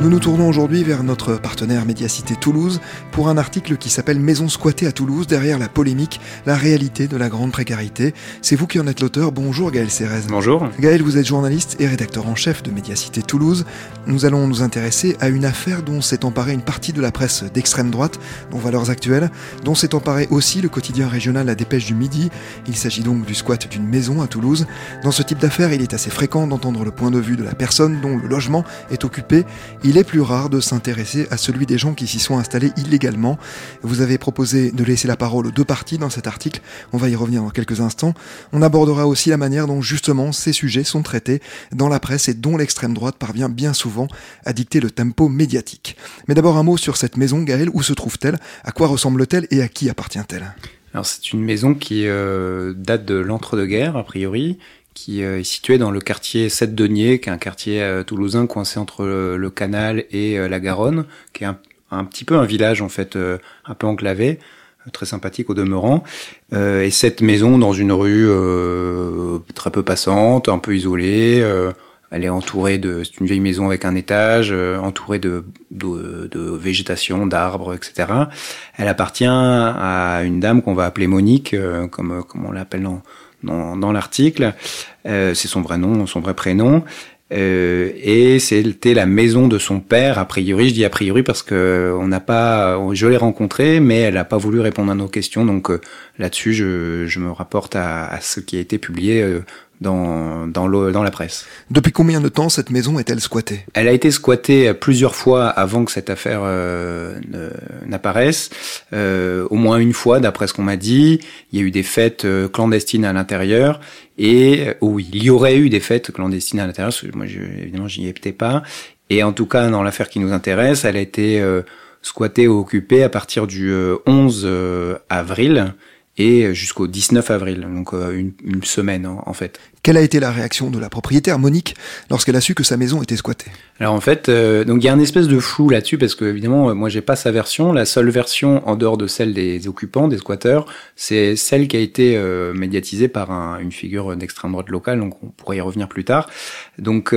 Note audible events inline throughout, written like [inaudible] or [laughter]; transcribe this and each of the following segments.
Nous nous tournons aujourd'hui vers notre partenaire Médiacité Toulouse pour un article qui s'appelle Maison squattée à Toulouse, derrière la polémique, la réalité de la grande précarité. C'est vous qui en êtes l'auteur. Bonjour Gaël Cérez. Bonjour. Gaël, vous êtes journaliste et rédacteur en chef de Médiacité Toulouse. Nous allons nous intéresser à une affaire dont s'est emparée une partie de la presse d'extrême droite, dont Valeurs Actuelles, dont s'est emparé aussi le quotidien régional La Dépêche du Midi. Il s'agit donc du squat d'une maison à Toulouse. Dans ce type d'affaires, il est assez fréquent d'entendre le point de vue de la personne dont le logement est occupé. Il est plus rare de s'intéresser à celui des gens qui s'y sont installés illégalement. Vous avez proposé de laisser la parole aux deux parties dans cet article. On va y revenir dans quelques instants. On abordera aussi la manière dont justement ces sujets sont traités dans la presse et dont l'extrême droite parvient bien souvent à dicter le tempo médiatique. Mais d'abord un mot sur cette maison, Gaël. Où se trouve-t-elle? À quoi ressemble-t-elle et à qui appartient-elle? Alors c'est une maison qui euh, date de l'entre-deux-guerres a priori, qui euh, est situé dans le quartier Sept-Deniers, qui est un quartier euh, toulousain coincé entre le, canal et euh, la Garonne, qui est un, petit peu un village en fait, un peu enclavé, très sympathique au demeurant. et cette maison dans une rue très peu passante, un peu isolée. elle est entourée de, c'est une vieille maison avec un étage, entourée de, de, de végétation, d'arbres, etc. Elle appartient à une dame qu'on va appeler Monique, comme, comme on l'appelle dans, dans, dans l'article. Euh, c'est son vrai nom, son vrai prénom. Euh, et c'était la maison de son père, a priori. Je dis a priori parce que on n'a pas, je l'ai rencontré, mais elle n'a pas voulu répondre à nos questions. Donc euh, là-dessus, je, je, me rapporte à, à, ce qui a été publié euh, dans, dans, dans la presse. Depuis combien de temps cette maison est-elle squattée? Elle a été squattée plusieurs fois avant que cette affaire euh, n'apparaisse. Euh, au moins une fois, d'après ce qu'on m'a dit. Il y a eu des fêtes euh, clandestines à l'intérieur. Et oui, il y aurait eu des fêtes clandestines à l'intérieur. Moi, je, évidemment, j'y étais pas. Et en tout cas, dans l'affaire qui nous intéresse, elle a été euh, squattée ou occupée à partir du 11 euh, avril et jusqu'au 19 avril, donc euh, une, une semaine en, fait. Quelle a été la réaction de la propriétaire Monique lorsqu'elle a su que sa maison était squattée? Alors en fait, euh, donc il y a un espèce de flou là-dessus parce que évidemment, euh, moi j'ai pas sa version. La seule version en dehors de celle des occupants, des squatteurs, c'est celle qui a été médiatisée par un, une figure d'extrême droite locale. Donc on pourrait y revenir plus tard. Donc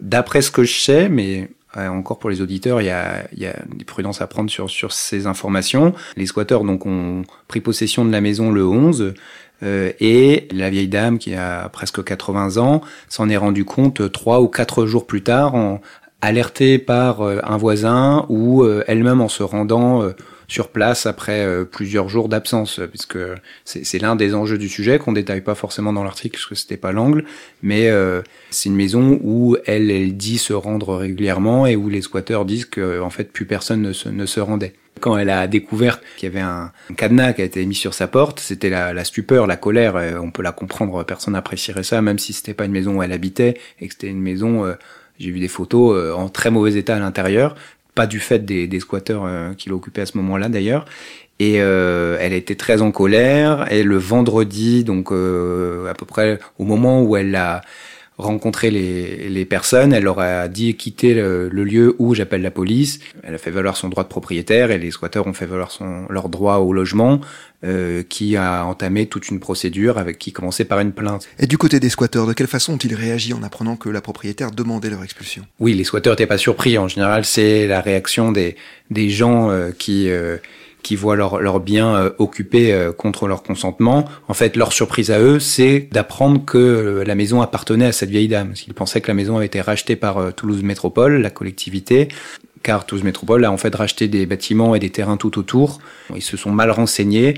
d'après ce que je sais, mais encore pour les auditeurs, il y a, il y a des prudences à prendre sur, sur ces informations. Les squatteurs donc ont pris possession de la maison le 11 euh, et la vieille dame qui a presque 80 ans s'en est rendu compte trois ou quatre jours plus tard, en, alertée par euh, un voisin ou euh, elle-même en se rendant sur place après euh, plusieurs jours d'absence, puisque c'est l'un des enjeux du sujet qu'on détaille pas forcément dans l'article, parce que c'était pas l'angle, mais euh, c'est une maison où elle, elle dit se rendre régulièrement et où les squatteurs disent que en fait plus personne ne se, rendait. Quand elle a découvert qu'il y avait un, cadenas qui a été mis sur sa porte, c'était la, la, stupeur, la colère. on peut la comprendre, personne n'apprécierait ça, même si c'était pas une maison où elle habitait et que c'était une maison. Euh, j'ai vu des photos en très mauvais état à l'intérieur, pas du fait des, des squatteurs euh, qui l'occupaient à ce moment-là d'ailleurs. Et euh, elle était très en colère. Et le vendredi, donc euh, à peu près au moment où elle a rencontré les, les personnes, elle leur a dit quitter le, le lieu où j'appelle la police. Elle a fait valoir son droit de propriétaire et les squatteurs ont fait valoir son, leur droit au logement. Euh, qui a entamé toute une procédure avec qui commençait par une plainte. Et du côté des squatteurs, de quelle façon ont-ils réagi en apprenant que la propriétaire demandait leur expulsion? Oui, les squatteurs n'étaient pas surpris. En général, c'est la réaction des, des gens euh, qui euh, qui voient leurs leur biens occupés contre leur consentement. En fait, leur surprise à eux, c'est d'apprendre que la maison appartenait à cette vieille dame. Ils pensaient que la maison avait été rachetée par Toulouse Métropole, la collectivité, car Toulouse Métropole a en fait racheté des bâtiments et des terrains tout autour. Ils se sont mal renseignés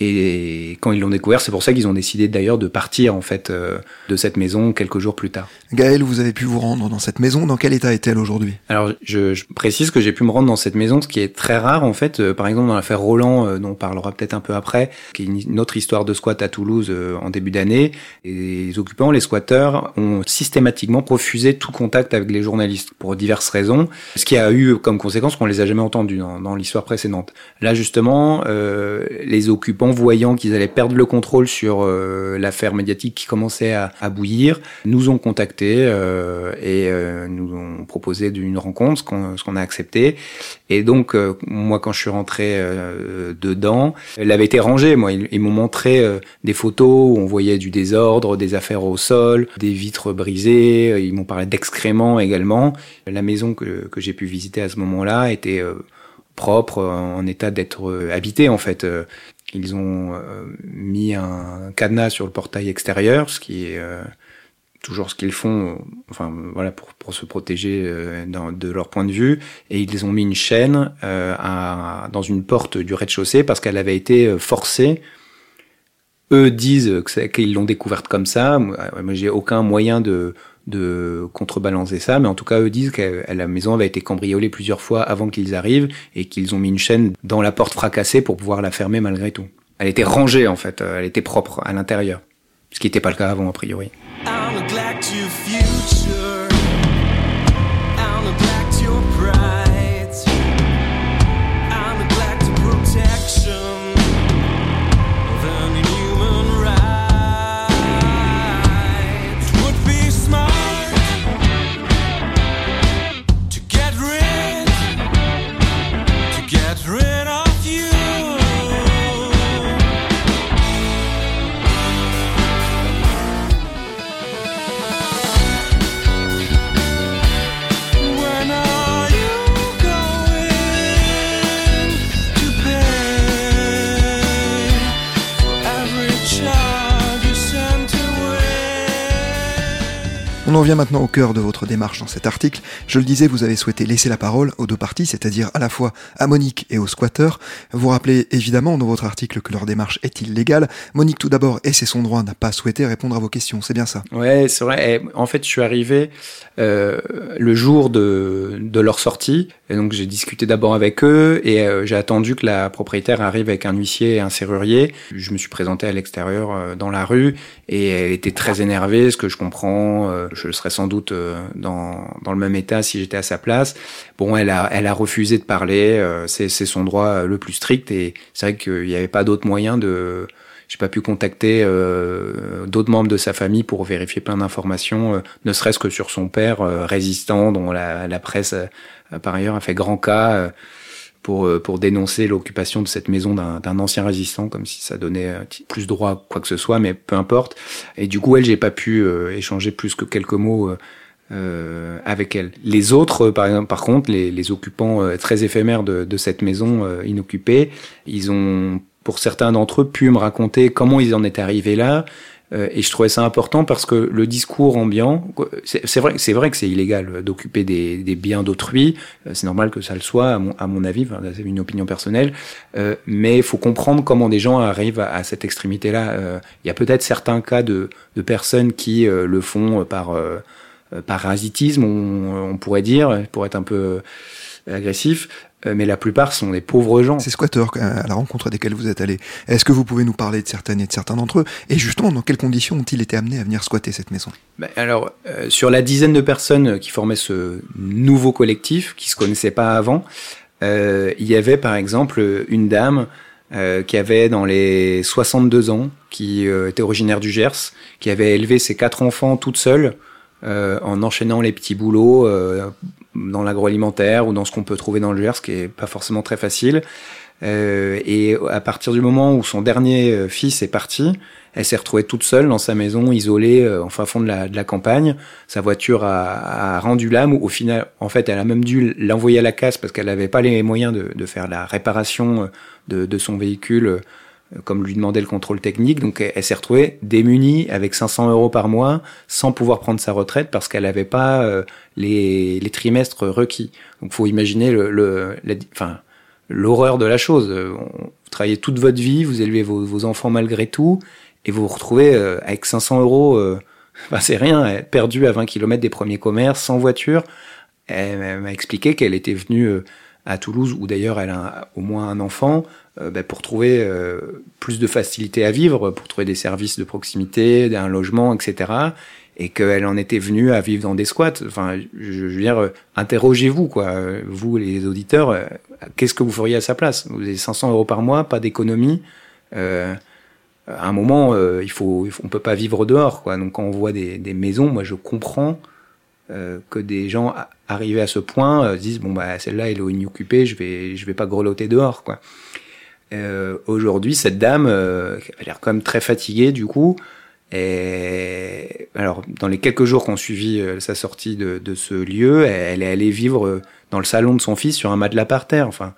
Et quand ils l'ont découvert, c'est pour ça qu'ils ont décidé d'ailleurs de partir en fait euh, de cette maison quelques jours plus tard. Gaël, vous avez pu vous rendre dans cette maison. Dans quel état est-elle aujourd'hui? Alors, je, je, précise que j'ai pu me rendre dans cette maison, ce qui est très rare en fait. Euh, par exemple, dans l'affaire Roland, euh, dont on parlera peut-être un peu après, qui est une, autre histoire de squat à Toulouse en début d'année. Les occupants, les squatteurs, ont systématiquement refusé tout contact avec les journalistes pour diverses raisons, ce qui a eu comme conséquence qu'on les a jamais entendus dans, dans l'histoire précédente. Là, justement, les occupants voyant qu'ils allaient perdre le contrôle sur euh, l'affaire médiatique qui commençait à, bouillir, nous ont contactés euh, et euh, nous ont proposé d'une rencontre, ce qu'on a accepté. Et donc, moi, quand je suis rentré dedans, elle avait été rangée. Moi, ils, m'ont montré des photos où on voyait du désordre, des affaires au sol, des vitres brisées. Ils m'ont parlé d'excréments également. La maison que, que j'ai pu visiter à ce moment-là était propre, en état d'être habitée en fait. Ils ont euh, mis un cadenas sur le portail extérieur, ce qui est euh, toujours ce qu'ils font, enfin voilà pour, pour se protéger euh, dans, de leur point de vue, et ils ont mis une chaîne à, dans une porte du rez-de-chaussée parce qu'elle avait été forcée. Eux disent qu'ils l'ont découverte comme ça. Moi, j'ai aucun moyen de, de contrebalancer ça, mais en tout cas, eux disent que la maison avait été cambriolée plusieurs fois avant qu'ils arrivent et qu'ils ont mis une chaîne dans la porte fracassée pour pouvoir la fermer malgré tout. Elle était rangée en fait, elle était propre à l'intérieur, ce qui n'était pas le cas avant a priori. Vient maintenant au cœur de votre démarche dans cet article. Je le disais, vous avez souhaité laisser la parole aux deux parties, c'est-à-dire à la fois à Monique et aux squatteurs. Vous rappelez évidemment dans votre article que leur démarche est illégale. Monique, tout d'abord, et c'est son droit, n'a pas souhaité répondre à vos questions, c'est bien ça? Ouais, c'est vrai. en fait, je suis arrivé euh, le jour de, de leur sortie, et donc j'ai discuté d'abord avec eux, et euh, j'ai attendu que la propriétaire arrive avec un huissier et un serrurier. Je me suis présenté à l'extérieur euh, dans la rue, et elle était très énervée, ce que je comprends. Je serais sans doute euh, dans, dans le même état si j'étais à sa place. Bon, elle a, elle a refusé de parler, euh, c'est son droit le plus strict. Et c'est vrai qu'il n'y avait pas d'autre moyen de... J'ai pas pu contacter euh, d'autres membres de sa famille pour vérifier plein d'informations, ne serait-ce que sur son père résistant, dont la, la presse par ailleurs a fait grand cas pour, pour dénoncer l'occupation de cette maison d'un ancien résistant, comme si ça donnait plus droit quoi que ce soit, mais peu importe. Et du coup, elle, j'ai pas pu euh, échanger plus que quelques mots euh, euh avec elle. Les autres, par exemple, par contre, les, les occupants très éphémères de, de cette maison inoccupée, ils ont, pour certains d'entre eux, pu me raconter comment ils en étaient arrivés là, euh, et je trouvais ça important parce que le discours ambiant, c'est vrai, c'est vrai que c'est illégal d'occuper des, biens d'autrui. Euh, c'est normal que ça le soit, à mon, avis. c'est une opinion personnelle. Euh, mais il faut comprendre comment des gens arrivent à, cette extrémité-là. Il y a peut-être certains cas de, personnes qui le font par parasitisme, on, pourrait dire, pour être un peu agressif. Euh, mais la plupart sont des pauvres gens. Ces squatteurs à la rencontre desquels vous êtes allé, est-ce que vous pouvez nous parler de certaines et de certains d'entre eux Et justement, dans quelles conditions ont-ils été amenés à venir squatter cette maison? Ben Alors, euh, sur la dizaine de personnes qui formaient ce nouveau collectif, qui se connaissaient pas avant, euh, il y avait par exemple une dame euh, qui avait dans les 62 ans, qui était originaire du Gers, qui avait élevé ses quatre enfants toute seule, en enchaînant les petits boulots dans l'agroalimentaire ou dans ce qu'on peut trouver dans le Gers, ce qui est pas forcément très facile. Euh, et à partir du moment où son dernier euh, fils est parti, elle s'est retrouvée toute seule dans sa maison, isolée, euh, en fin fond de la, campagne. Sa voiture a, rendu l'âme. Au final, en fait, elle a même dû l'envoyer à la casse parce qu'elle n'avait pas les moyens de, faire la réparation euh, de son véhicule comme lui demandait le contrôle technique. Donc elle, s'est retrouvée démunie avec 500 euros par mois sans pouvoir prendre sa retraite parce qu'elle n'avait pas euh, les, trimestres requis. Donc faut imaginer l'horreur de la chose. vous travaillez toute votre vie, vous élevez vos, enfants malgré tout, et vous vous retrouvez avec 500 euros, [laughs] enfin c'est rien, perdu à 20 km des premiers commerces, sans voiture. Elle, m'a expliqué qu'elle était venue à Toulouse, où d'ailleurs elle a au moins un enfant, ben, pour trouver plus de facilité à vivre, pour trouver des services de proximité, un logement, etc et qu'elle en était venue à vivre dans des squats. Enfin, je, veux dire, euh, interrogez-vous, quoi. Vous, les auditeurs, euh, qu'est-ce que vous feriez à sa place? Vous avez 500 euros par mois, pas d'économie. Euh, à un moment, euh, il faut, on peut pas vivre dehors, quoi. Donc, quand on voit des, maisons, moi, je comprends euh, que des gens arrivés à ce point disent bon bah celle-là elle est inoccupée, je vais, je vais pas grelotter dehors, quoi. Aujourd'hui, cette dame, qui a l'air quand même très fatiguée, du coup. Et alors, dans les quelques jours qu'on suivi euh, sa sortie de, de, ce lieu, elle est allée vivre euh, dans le salon de son fils sur un matelas par terre. Enfin,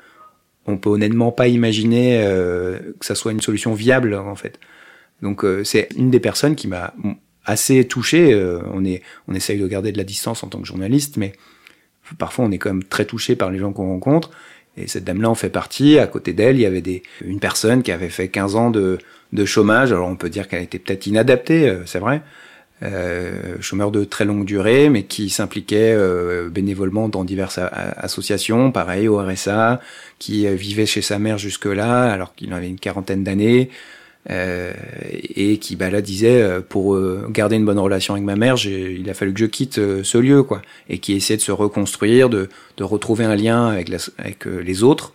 on peut honnêtement pas imaginer euh, que ça soit une solution viable en fait. Donc, c'est une des personnes qui m'a assez touché. on est, on essaye de garder de la distance en tant que journaliste, mais parfois on est quand même très touché par les gens qu'on rencontre. Et cette dame-là en fait partie. À côté d'elle, il y avait des, une personne qui avait fait 15 ans de de chômage. Alors on peut dire qu'elle était peut-être inadaptée, euh, c'est vrai. Euh, chômeur de très longue durée, mais qui s'impliquait euh, bénévolement dans diverses associations, pareil au RSA, qui euh, vivait chez sa mère jusque-là, alors qu'il avait une quarantaine d'années, et qui bah, là disait pour garder une bonne relation avec ma mère, il a fallu que je quitte ce lieu, quoi, et qui essayait de se reconstruire, de, de retrouver un lien avec, avec les autres,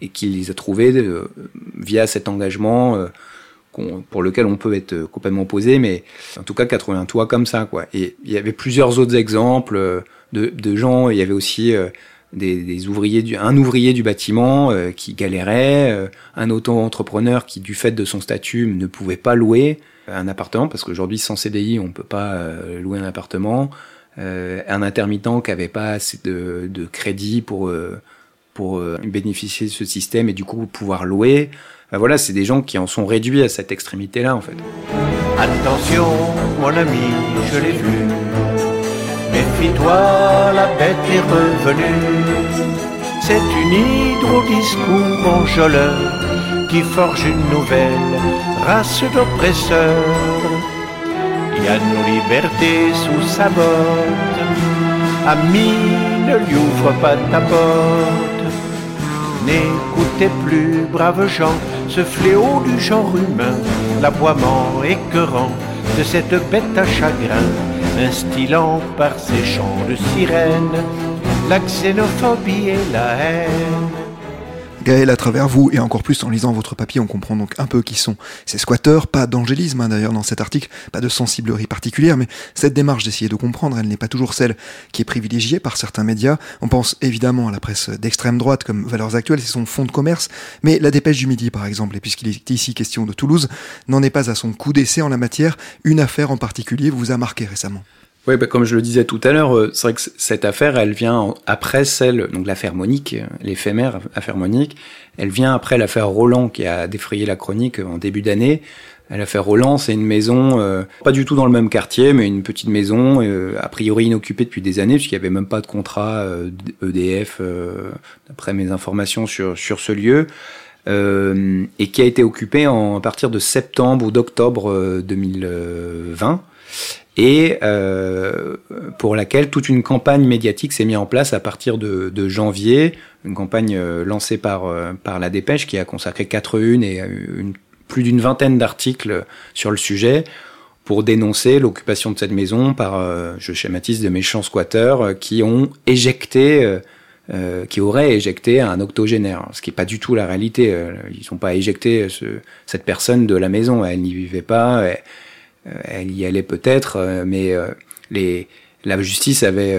et qui les a trouvés via cet engagement pour lequel on peut être complètement opposé, mais en tout cas qu'à trouvé un toit comme ça, quoi. Et il y avait plusieurs autres exemples euh, de, de gens. Il y avait aussi euh, des, ouvriers, du, un ouvrier du bâtiment euh, qui galérait, un auto-entrepreneur qui, du fait de son statut, ne pouvait pas louer un appartement parce qu'aujourd'hui, sans CDI, on peut pas louer un appartement. un intermittent qui avait pas assez de, de crédit pour pour bénéficier de ce système et du coup pouvoir louer. Ben voilà, c'est des gens qui en sont réduits à cette extrémité-là, en fait. Attention, mon ami, je l'ai vu. Méfie-toi, la bête est revenue. C'est une hydro-discours enjôleur qui forge une nouvelle race d'oppresseurs. Il y a nos libertés sous sa botte. Ami, ne lui ouvre pas ta porte. N'écoutez plus, braves gens, ce fléau du genre humain, l'aboiement écœurant de cette bête à chagrin, instillant par ses chants de sirène la xénophobie et la haine. Gaël, à travers vous, et encore plus en lisant votre papier, on comprend donc un peu qui sont ces squatteurs, pas d'angélisme hein, d'ailleurs dans cet article, pas de sensiblerie particulière, mais cette démarche d'essayer de comprendre, elle n'est pas toujours celle qui est privilégiée par certains médias. On pense évidemment à la presse d'extrême droite comme Valeurs Actuelles, c'est son fonds de commerce, mais la dépêche du midi par exemple, et puisqu'il est ici question de Toulouse, n'en est pas à son coup d'essai en la matière, une affaire en particulier vous a marqué récemment. Oui, bah, comme je le disais tout à l'heure, euh, c'est vrai que cette affaire, elle vient après celle, donc l'affaire Monique, euh, l'éphémère affaire Monique, elle vient après l'affaire Roland qui a défrayé la chronique en début d'année. L'affaire Roland, c'est une maison, euh, pas du tout dans le même quartier, mais une petite maison, a priori inoccupée depuis des années, puisqu'il n'y avait même pas de contrat EDF, e d'après mes informations sur, sur ce lieu, et qui a été occupée en, à partir de septembre ou d'octobre 2020 et euh, pour laquelle toute une campagne médiatique s'est mise en place à partir de, janvier, une campagne euh, lancée par, euh, par la Dépêche qui a consacré quatre unes et une, plus d'une vingtaine d'articles sur le sujet pour dénoncer l'occupation de cette maison par, euh, je schématise, de méchants squatteurs qui ont éjecté, qui auraient éjecté un octogénaire, ce qui n'est pas du tout la réalité. Ils n'ont pas éjecté ce, cette personne de la maison, elle n'y vivait pas. Euh, elle y allait peut-être, euh, mais euh, la justice avait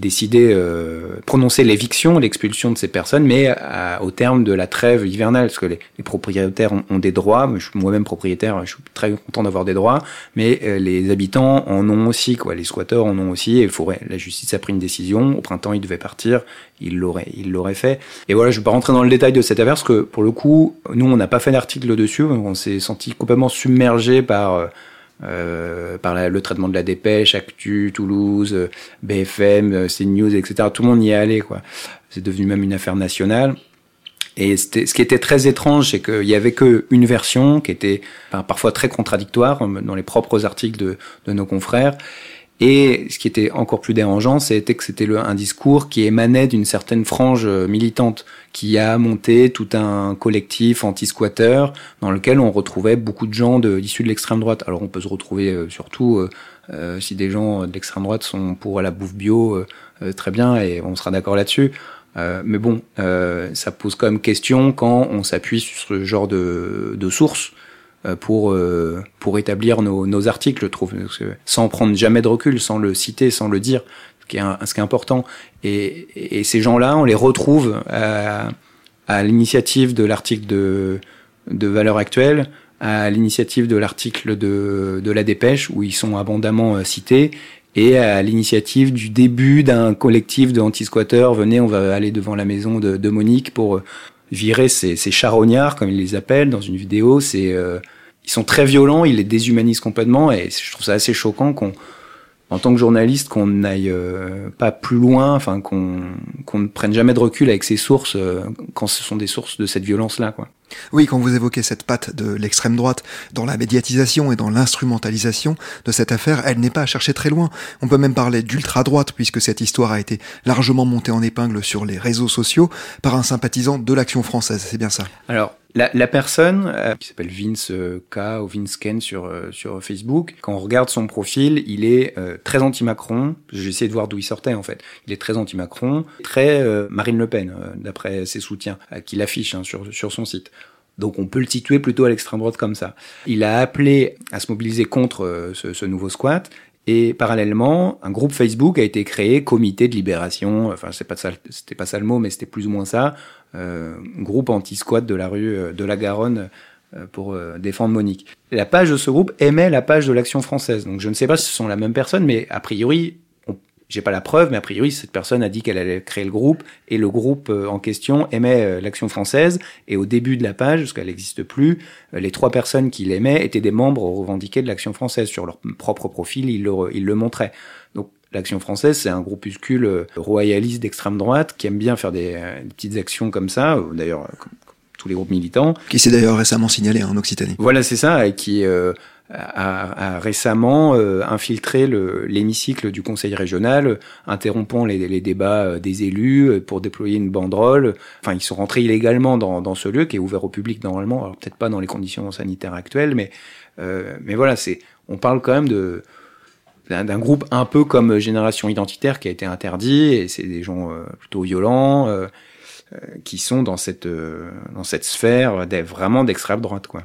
décidé, euh, prononcer l'éviction, l'expulsion de ces personnes, mais au terme de la trêve hivernale, parce que les, propriétaires ont, des droits. Moi-même propriétaire, je suis très content d'avoir des droits, mais les habitants en ont aussi, quoi. Les squatteurs en ont aussi. Et il la justice a pris une décision. Au printemps, ils devaient partir. Ils l'auraient, ils l'auraient fait. Et voilà, je vais pas rentrer dans le détail de cette affaire, parce que pour le coup, nous, on n'a pas fait d'article dessus. On s'est senti complètement submergé par euh, par le traitement de la dépêche, Actu, Toulouse, euh, BFM, euh, CNews, etc. Tout le monde y est allé, quoi. C'est devenu même une affaire nationale. Et ce qui était très étrange, c'est qu'il y avait qu'une version qui était parfois très contradictoire dans les propres articles de, de nos confrères. Et ce qui était encore plus dérangeant, c'était que c'était un discours qui émanait d'une certaine frange euh, militante, qui a monté tout un collectif anti-squatter dans lequel on retrouvait beaucoup de gens issus de l'extrême droite. Alors on peut se retrouver euh, surtout euh, si des gens de l'extrême droite sont pour la bouffe bio, très bien, et on sera d'accord là-dessus. mais bon, ça pose quand même question quand on s'appuie sur ce genre de, de sources pour euh, pour établir nos, nos articles, je trouve, sans prendre jamais de recul, sans le citer, sans le dire, ce qui est, ce qui est important. Et, et ces gens-là, on les retrouve à, à l'initiative de l'article de de valeur actuelle, à l'initiative de l'article de de la dépêche où ils sont abondamment euh, cités et à l'initiative du début d'un collectif de anti-squatteurs. Venez, on va aller devant la maison de, de Monique pour virer ces, ces, charognards, comme ils les appellent dans une vidéo. C'est euh, ils sont très violents, ils les déshumanisent complètement, et je trouve ça assez choquant qu'on, en tant que journaliste, qu'on n'aille euh, pas plus loin, enfin qu'on qu'on ne prenne jamais de recul avec ces sources euh, quand ce sont des sources de cette violence-là, quoi. Oui, quand vous évoquez cette patte de l'extrême droite dans la médiatisation et dans l'instrumentalisation de cette affaire, elle n'est pas à chercher très loin. On peut même parler d'ultra-droite puisque cette histoire a été largement montée en épingle sur les réseaux sociaux par un sympathisant de l'action française. C'est bien ça? Alors, la, la, personne euh, qui s'appelle Vince euh, K ou Vince Ken sur euh, sur Facebook, quand on regarde son profil, il est très anti-Macron. J'ai essayé de voir d'où il sortait en fait. Il est très anti-Macron, très Marine Le Pen d'après ses soutiens qu'il affiche hein, sur sur son site. Donc on peut le situer plutôt à l'extrême droite comme ça. Il a appelé à se mobiliser contre euh, ce, ce, nouveau squat. Et parallèlement, un groupe Facebook a été créé, Comité de Libération, enfin c'est pas ça, c'était pas ça le mot, mais c'était plus ou moins ça, euh, groupe anti-squat de la rue euh, de la Garonne euh, pour défendre Monique. la page de ce groupe aimait la page de l'Action française. Donc je ne sais pas si ce sont la même personne, mais a priori, j'ai pas la preuve, mais a priori, cette personne a dit qu'elle allait créer le groupe et le groupe euh, en question aimait euh, l'action française. Et au début de la page, parce qu'elle n'existe plus, euh, les trois personnes qui l'aimaient étaient des membres revendiqués de l'action française. Sur leur propre profil, ils le, ils le montraient. Donc, L'Action française, c'est un groupuscule royaliste d'extrême droite qui aime bien faire des, petites actions comme ça, d'ailleurs tous les groupes militants. Qui s'est d'ailleurs récemment signalé en Occitanie. Voilà, c'est ça, et qui a, récemment euh, infiltré l'hémicycle du Conseil régional, interrompant les, débats euh, des élus euh, pour déployer une banderole. Enfin, ils sont rentrés illégalement dans, ce lieu qui est ouvert au public normalement. Alors peut-être pas dans les conditions sanitaires actuelles, mais euh, mais voilà, on parle quand même de d'un groupe un peu comme Génération Identitaire qui a été interdit et c'est des gens plutôt violents qui sont dans cette dans cette sphère vraiment d'extrême droite quoi.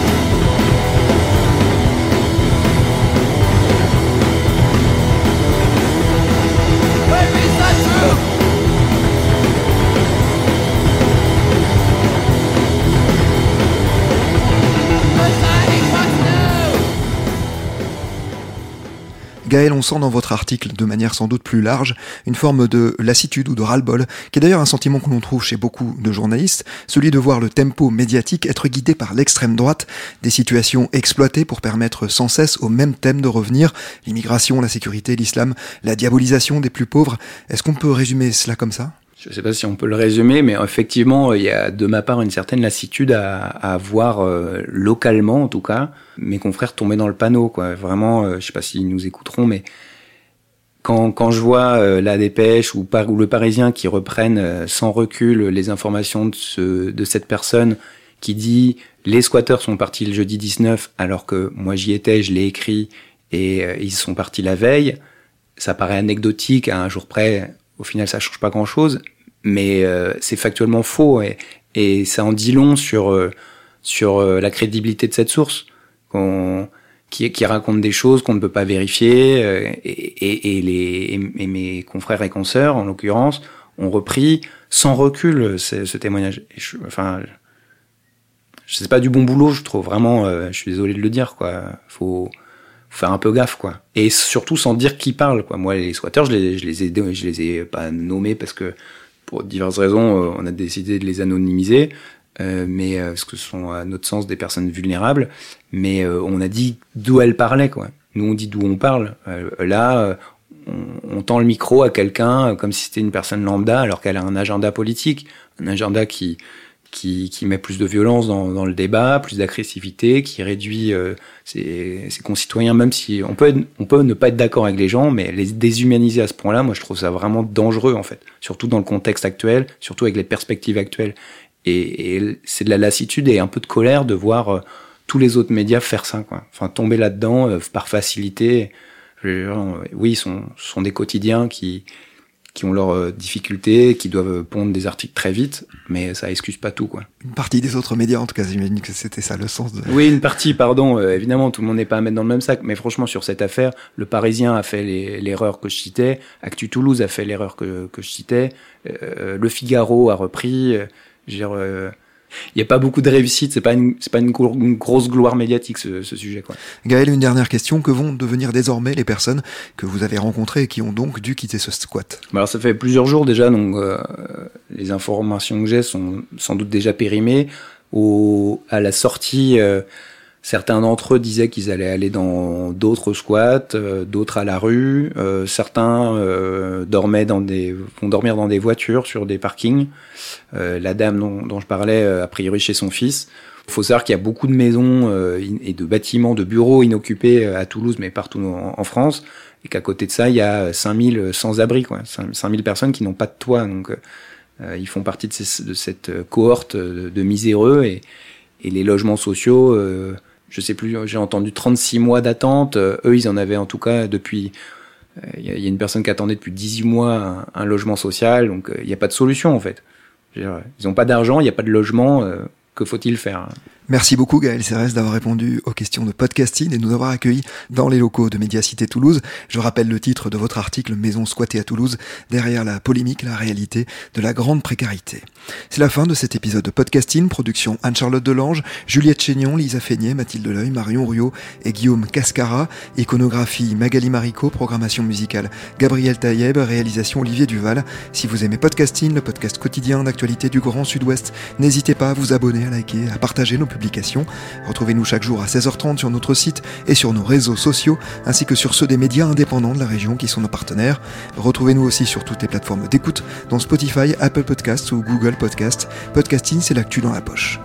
Gaël, on sent dans votre article, de manière sans doute plus large, une forme de lassitude ou de ras-le-bol, qui est d'ailleurs un sentiment que l'on trouve chez beaucoup de journalistes, celui de voir le tempo médiatique être guidé par l'extrême droite, des situations exploitées pour permettre sans cesse au même thème de revenir, l'immigration, la sécurité, l'islam, la diabolisation des plus pauvres. Est-ce qu'on peut résumer cela comme ça? Je ne sais pas si on peut le résumer, mais effectivement, il y a de ma part une certaine lassitude à, à voir euh, localement, en tout cas, mes confrères tomber dans le panneau. Quoi. Vraiment, euh, je sais pas s'ils nous écouteront, mais quand, quand je vois euh, la dépêche ou, par, ou le Parisien qui reprennent sans recul les informations de, ce, de cette personne qui dit les squatteurs sont partis le jeudi 19 alors que moi j'y étais, je l'ai écrit et ils sont partis la veille, ça paraît anecdotique à un jour près au final, ça change pas grand-chose, mais euh, c'est factuellement faux et, et, ça en dit long sur euh, sur euh, la crédibilité de cette source qui, qui, raconte des choses qu'on ne peut pas vérifier et, et, et les, et mes confrères et consoeurs, en l'occurrence, ont repris sans recul ce, ce témoignage. Je, enfin, sais pas du bon boulot, je trouve vraiment. Euh, je suis désolé de le dire, quoi. Faut, faire un peu gaffe, quoi. Et surtout sans dire qui parle, quoi. Moi, les squatteurs, je les, je les ai, je les ai pas nommés parce que pour diverses raisons, euh, on a décidé de les anonymiser. Euh, mais parce que ce sont à notre sens des personnes vulnérables, mais on a dit d'où elles parlaient quoi. Nous on dit d'où on parle. là, on, on, tend le micro à quelqu'un comme si c'était une personne lambda alors qu'elle a un agenda politique, un agenda qui qui, qui, met plus de violence dans, dans le débat, plus d'agressivité, qui réduit euh, ses, ses, concitoyens, même si on peut, on peut ne pas être d'accord avec les gens, mais les déshumaniser à ce point-là, moi je trouve ça vraiment dangereux en fait, surtout dans le contexte actuel, surtout avec les perspectives actuelles. Et, et c'est de la lassitude et un peu de colère de voir euh, tous les autres médias faire ça, quoi. Enfin tomber là-dedans euh, par facilité. oui, ce sont, sont des quotidiens qui qui ont leurs euh, difficultés, qui doivent pondre des articles très vite, mais ça excuse pas tout, quoi. Une partie des autres médias, en tout cas, j'imagine que c'était ça le sens de... Oui, une partie, pardon. Euh, évidemment, tout le monde n'est pas à mettre dans le même sac, mais franchement, sur cette affaire, le Parisien a fait l'erreur que je citais, Actu Toulouse a fait l'erreur que, que je citais, euh, Le Figaro a repris, je veux il n'y a pas beaucoup de réussite, c'est pas une, c'est pas une, grosse gloire médiatique ce, ce, sujet. Quoi. Gaël, une dernière question. Que vont devenir désormais les personnes que vous avez rencontrées et qui ont donc dû quitter ce squat? Bah Alors ça fait plusieurs jours déjà, donc euh, les informations que j'ai sont sans doute déjà périmées. Au, à la sortie, euh, Certains d'entre eux disaient qu'ils allaient aller dans d'autres squats, euh, d'autres à la rue. Euh, certains euh, dormaient dans des, vont dormir dans des voitures sur des parkings. la dame dont, dont, je parlais, a priori chez son fils. Il faut savoir qu'il y a beaucoup de maisons et de bâtiments, de bureaux inoccupés à Toulouse, mais partout en, France. Et qu'à côté de ça, il y a 5000 sans-abri, quoi. 5000 personnes qui n'ont pas de toit. Donc, ils font partie de, ces, de cette cohorte de, de miséreux et, et les logements sociaux je sais plus, j'ai entendu 36 mois d'attente. Euh, eux, ils en avaient en tout cas depuis. Euh, il y, a une personne qui attendait depuis 18 mois un, logement social, donc euh, il n'y a pas de solution en fait. Ils n'ont pas d'argent, il n'y a pas de logement. que faut-il faire Merci beaucoup Gaël Cérès d'avoir répondu aux questions de podcasting et nous avoir accueillis dans les locaux de Médiacité Toulouse. Je rappelle le titre de votre article Maison squattée à Toulouse, derrière la polémique, la réalité de la grande précarité. C'est la fin de cet épisode de podcasting, production Anne-Charlotte Delange, Juliette Chénion, Lisa Feignet, Mathilde Leuil, Marion Ruot et Guillaume Cascara, iconographie Magali Marico, programmation musicale Gabriel Taïeb, réalisation Olivier Duval. Si vous aimez podcasting, le podcast quotidien d'actualité du Grand Sud-Ouest, n'hésitez pas à vous abonner, à liker, à partager nos Retrouvez-nous chaque jour à 16h30 sur notre site et sur nos réseaux sociaux, ainsi que sur ceux des médias indépendants de la région qui sont nos partenaires. Retrouvez-nous aussi sur toutes les plateformes d'écoute, dont Spotify, Apple Podcasts ou Google Podcasts. Podcasting, c'est l'actu dans la poche.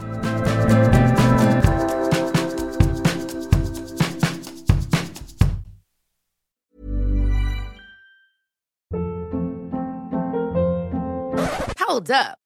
Hold up.